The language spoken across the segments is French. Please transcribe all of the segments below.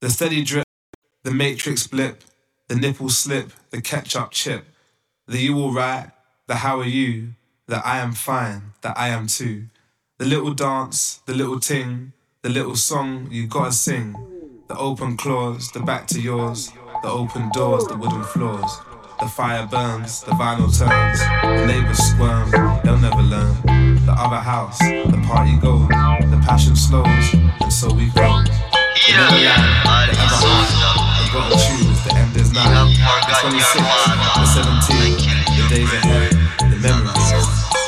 The steady drip, the matrix blip, the nipple slip, the ketchup chip, the you alright, the how are you, the I am fine, the I am too. The little dance, the little ting, the little song you gotta sing. The open claws, the back to yours, the open doors, the wooden floors. The fire burns, the vinyl turns, the neighbors squirm, they'll never learn. The other house, the party goes, the passion slows, and so we go. Yeah. All these souls I'm gonna the end is. The 26, the 17, the days ahead, the memories.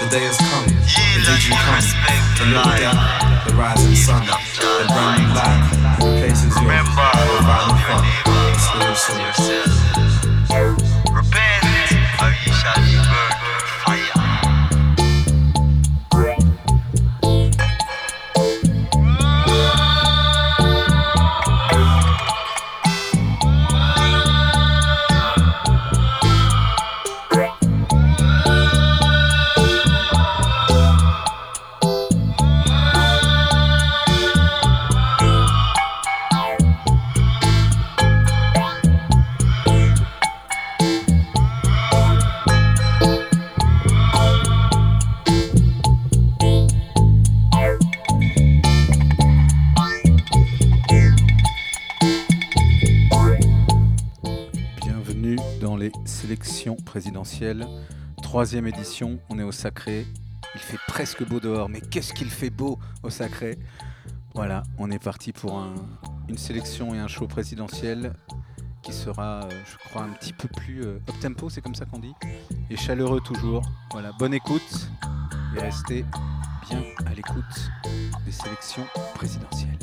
The day is coming. The day you. The look. The rising sun. The brand light. Replaces your. Remember. Your spiritual. Présidentielle. Troisième édition, on est au Sacré. Il fait presque beau dehors, mais qu'est-ce qu'il fait beau au Sacré Voilà, on est parti pour une sélection et un show présidentiel qui sera, euh, je crois, un petit peu plus euh, up-tempo, c'est comme ça qu'on dit, et chaleureux toujours. Voilà, bonne écoute et restez bien à l'écoute des sélections présidentielles.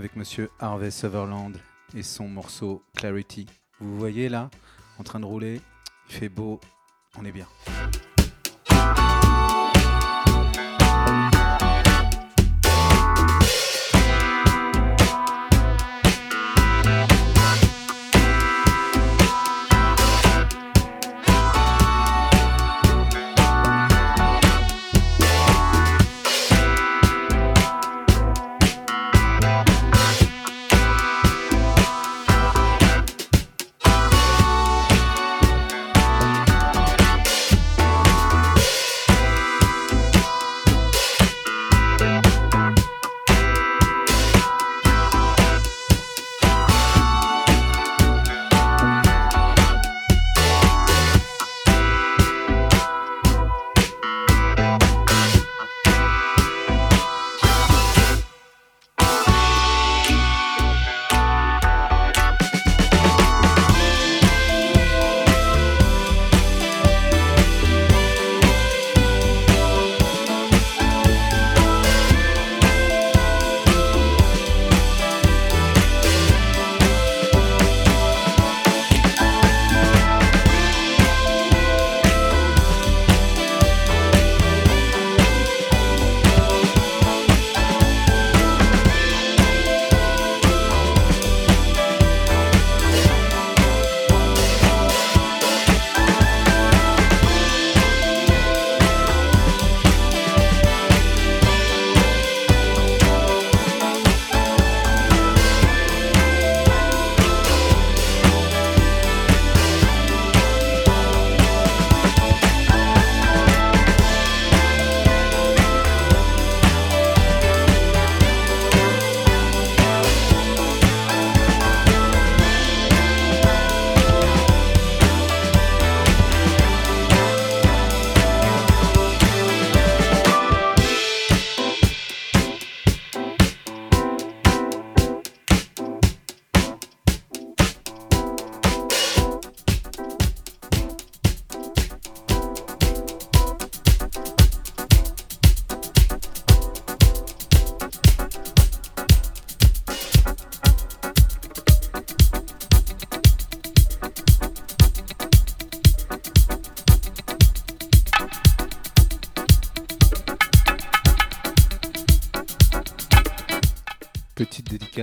Avec monsieur Harvey Sutherland et son morceau Clarity. Vous voyez là, en train de rouler, il fait beau, on est bien.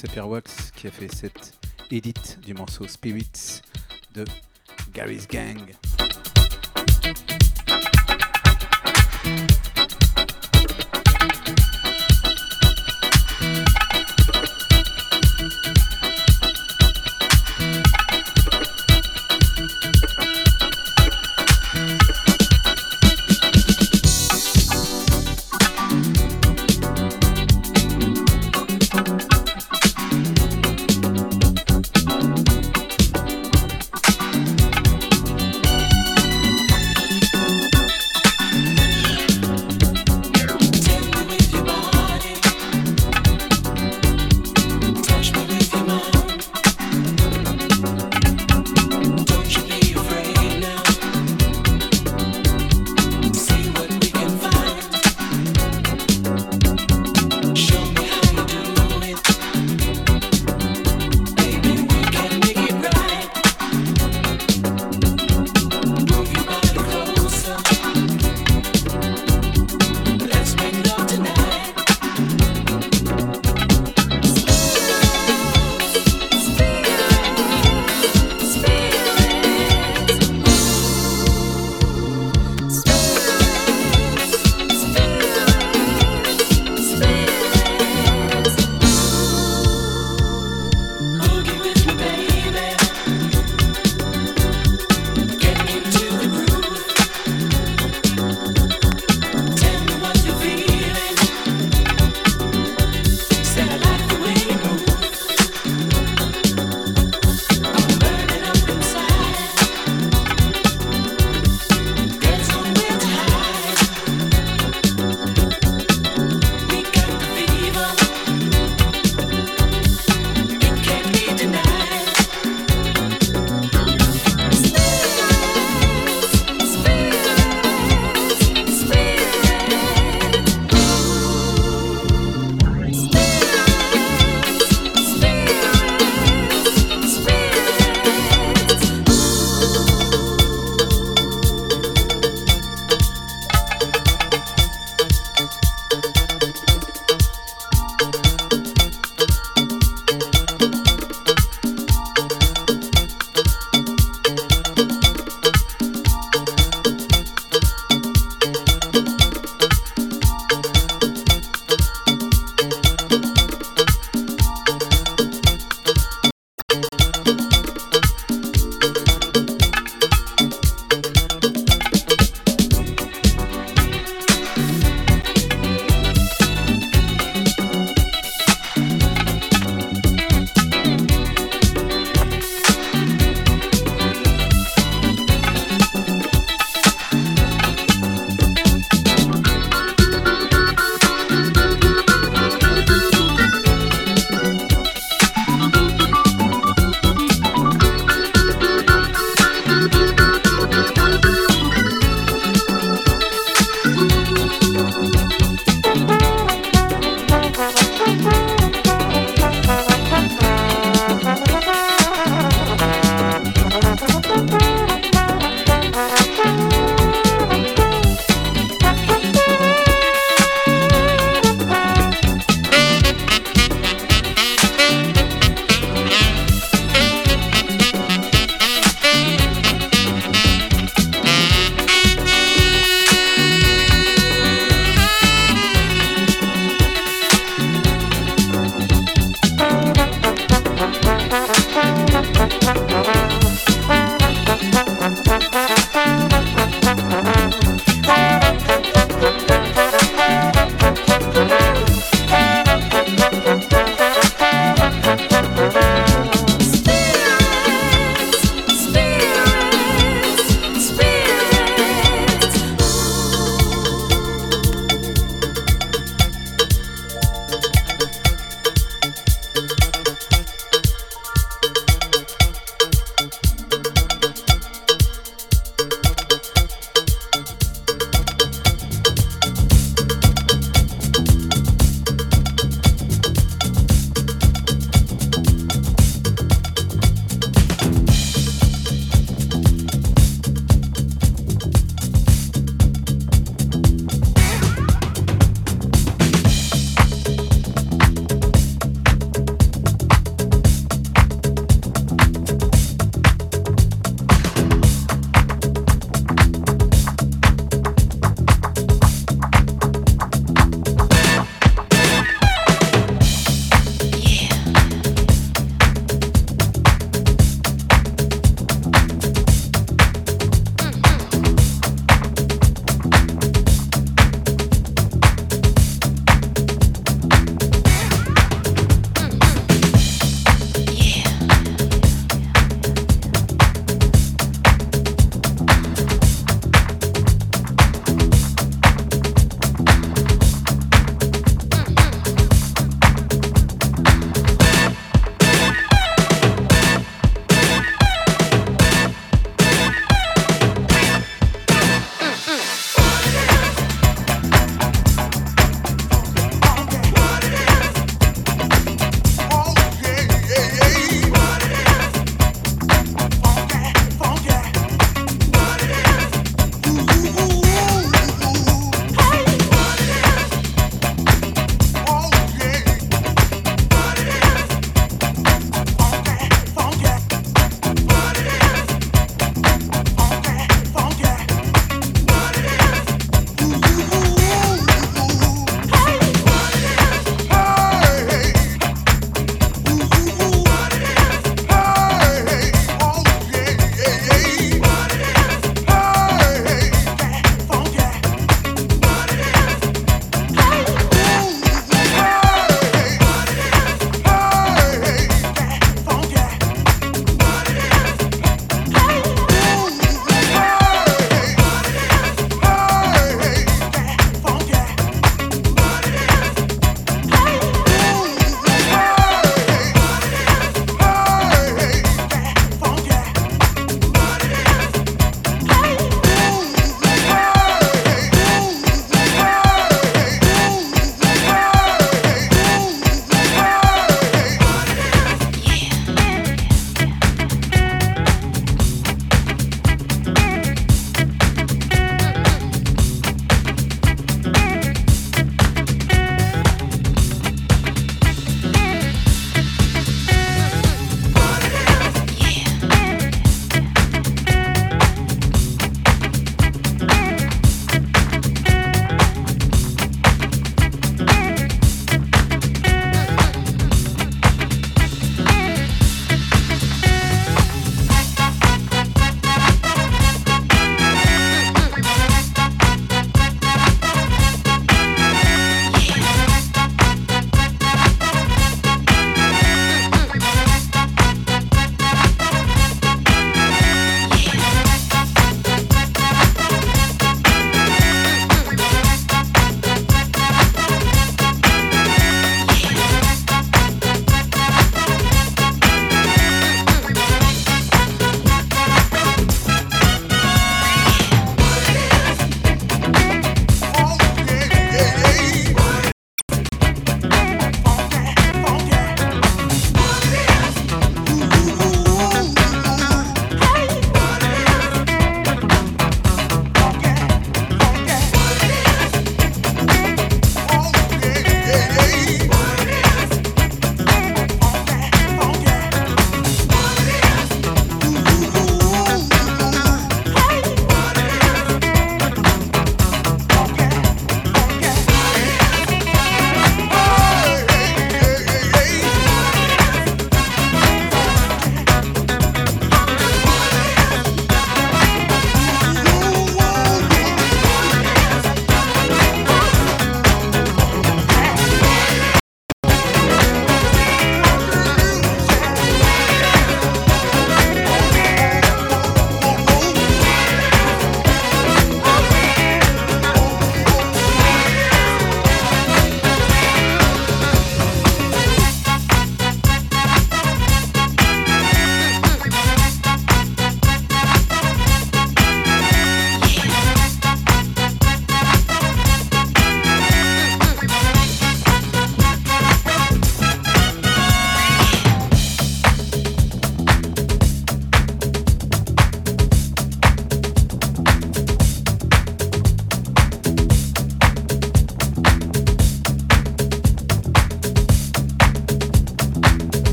C'est Fairwax qui a fait cette edit du morceau Spirits de Gary's Gang.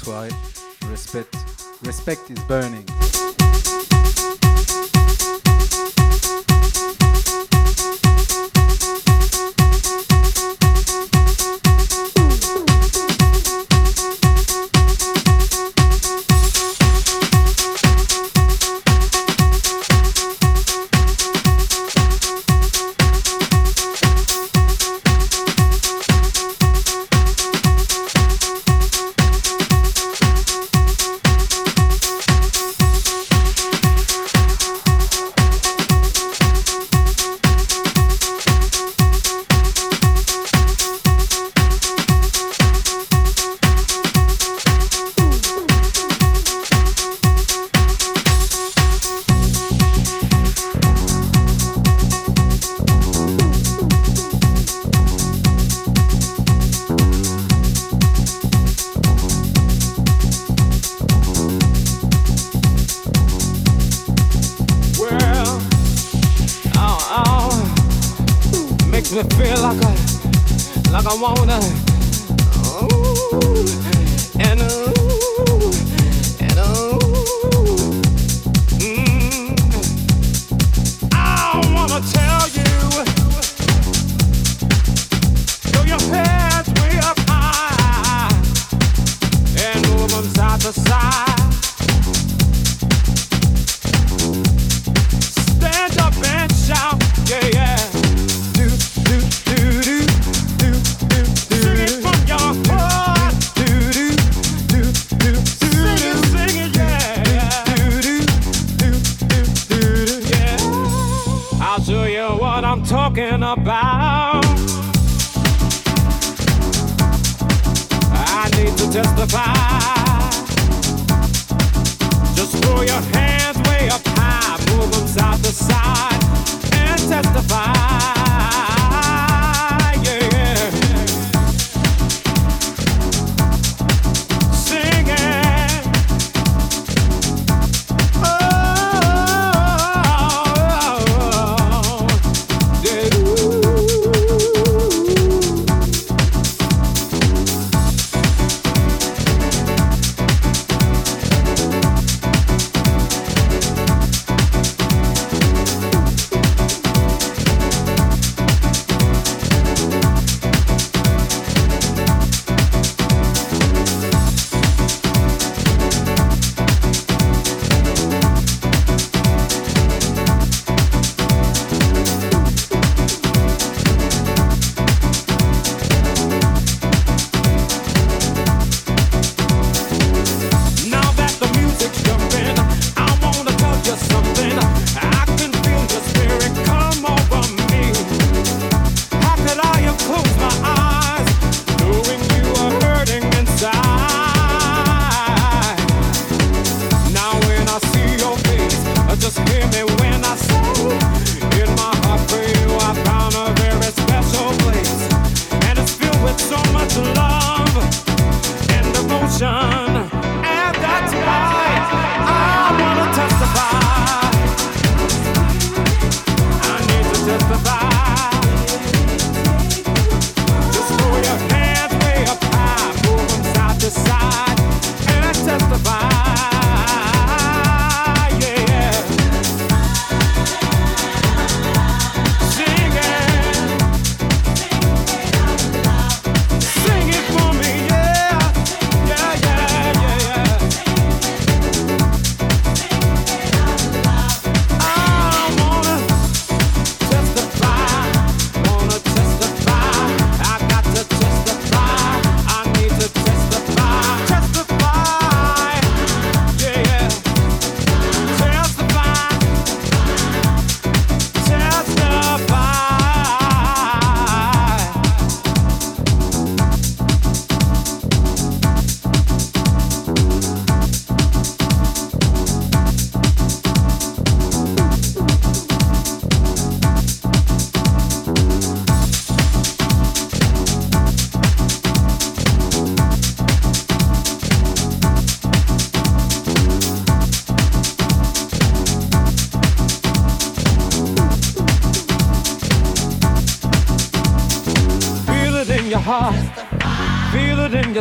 soirée. Respect, respect is burning. it feel like I, like I wanna, oh, and. Uh,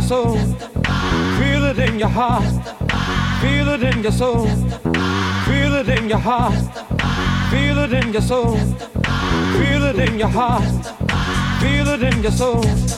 soul. Feel it in your heart. Feel it in your soul. Feel it in your heart. Feel it in your soul. Feel it in your heart. Feel it in your soul.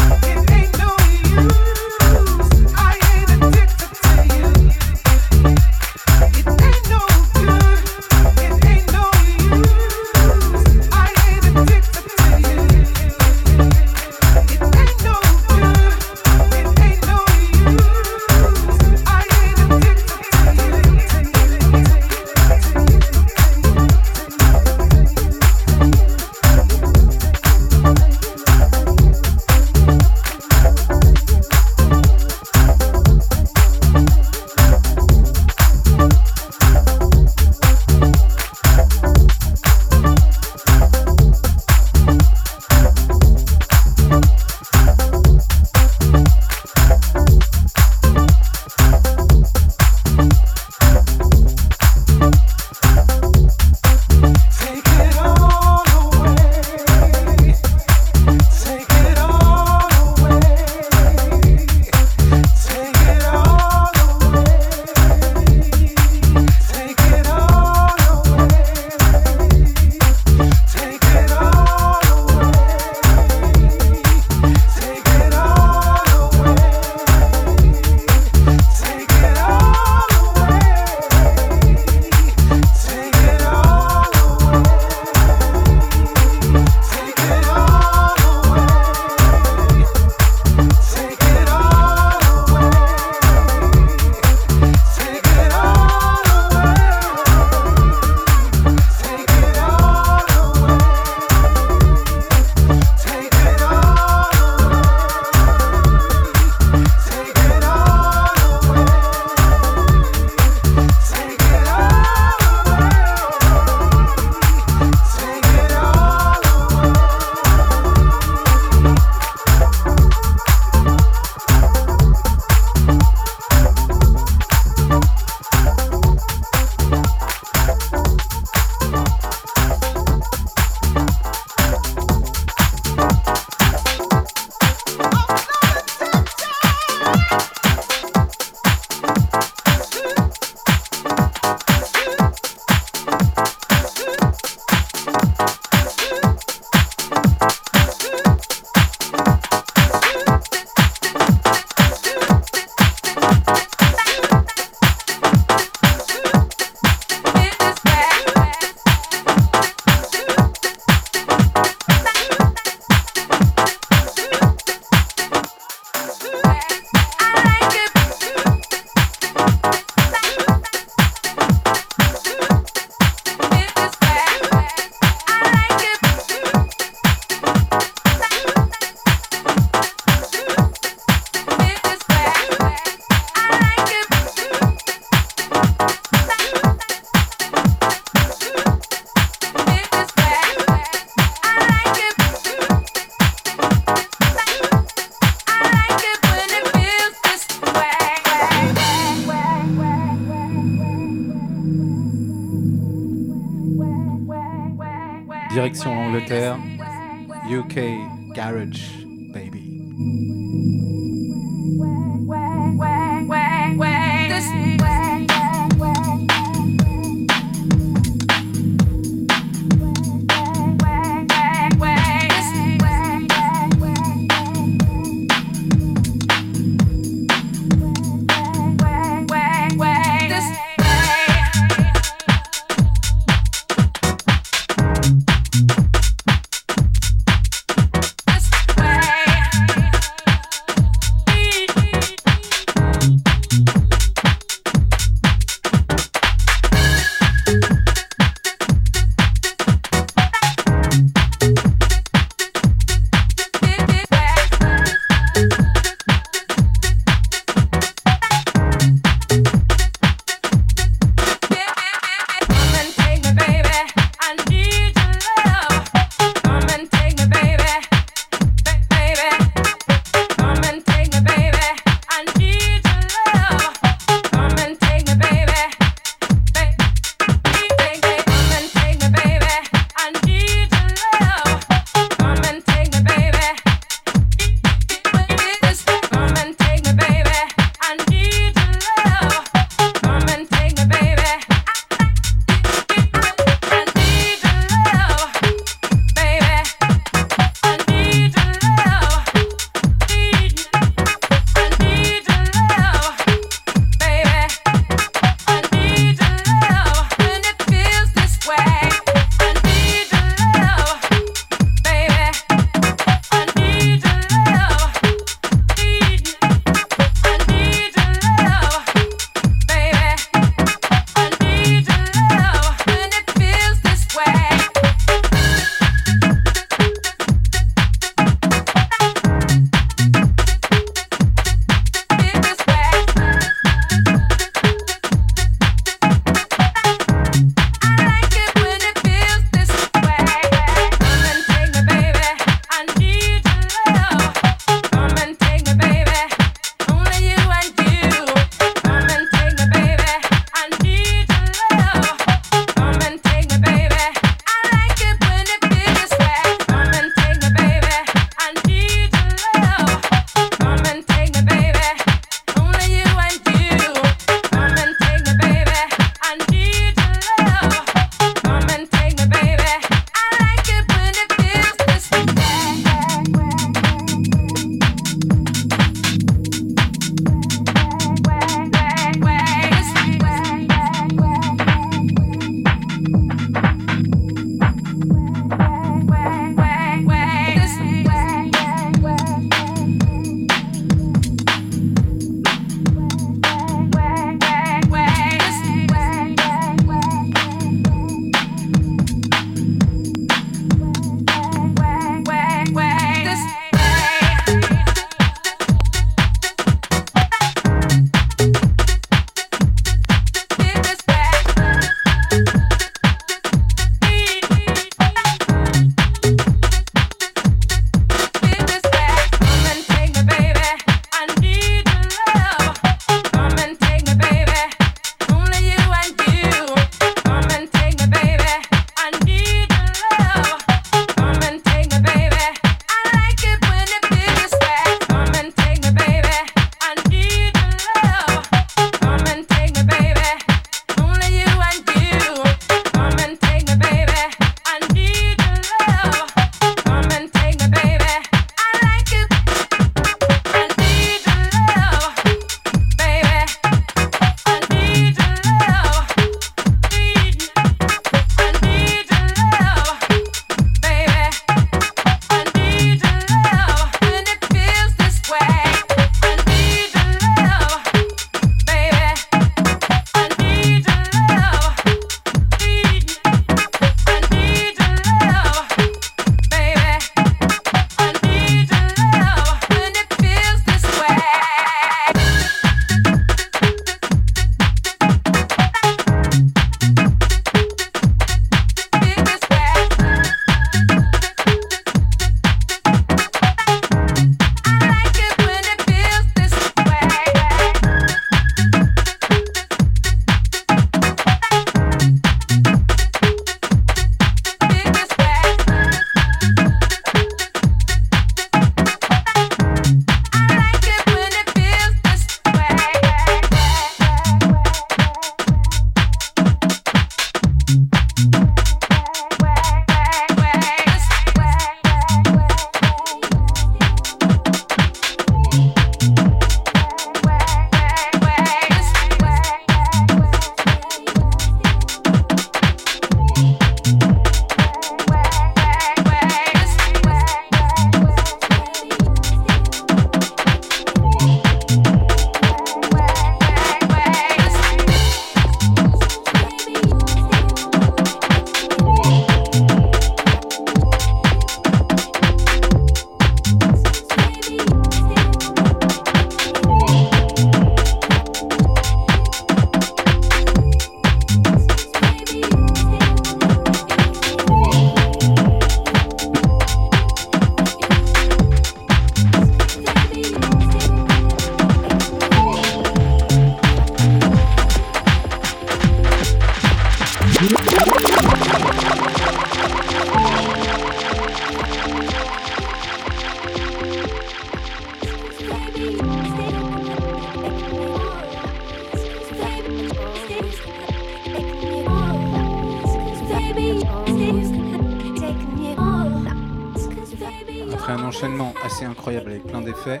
Incroyable avec plein d'effets.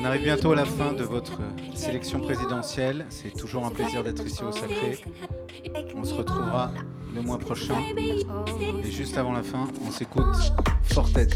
On arrive bientôt à la fin de votre sélection présidentielle. C'est toujours un plaisir d'être ici au Sacré. On se retrouvera le mois prochain. Et juste avant la fin, on s'écoute Fortet.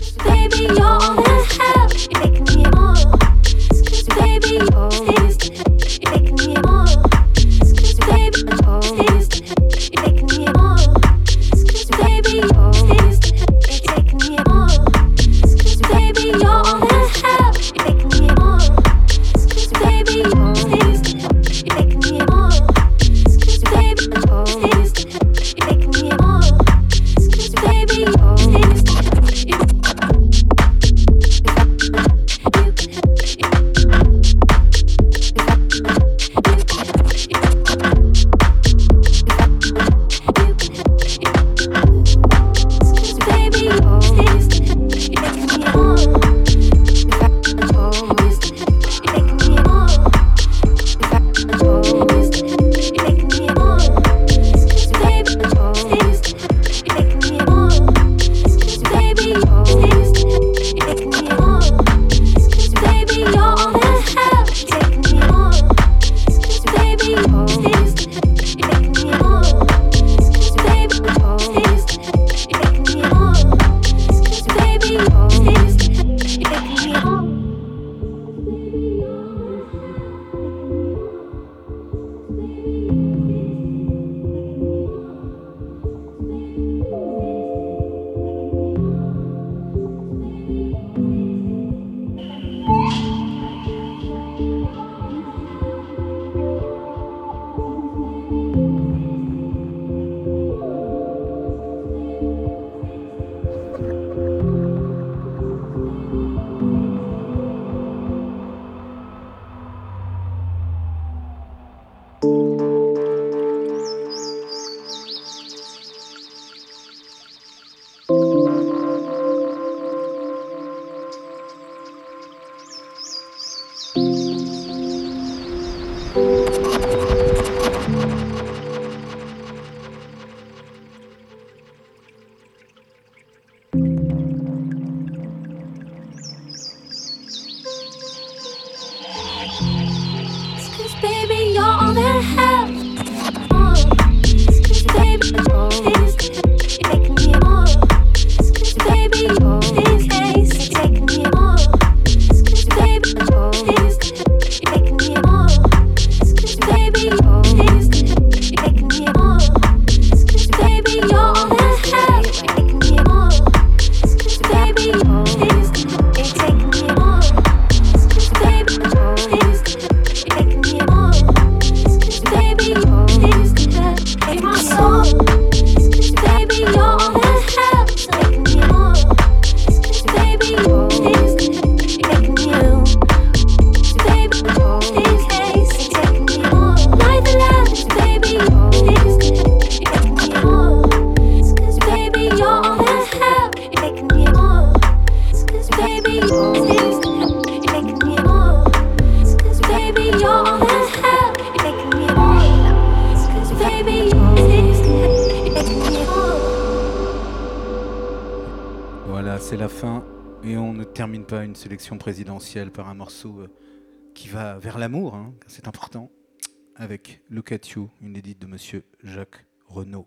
Présidentielle par un morceau euh, qui va vers l'amour, hein, c'est important, avec Look You, une édite de Monsieur Jacques Renaud.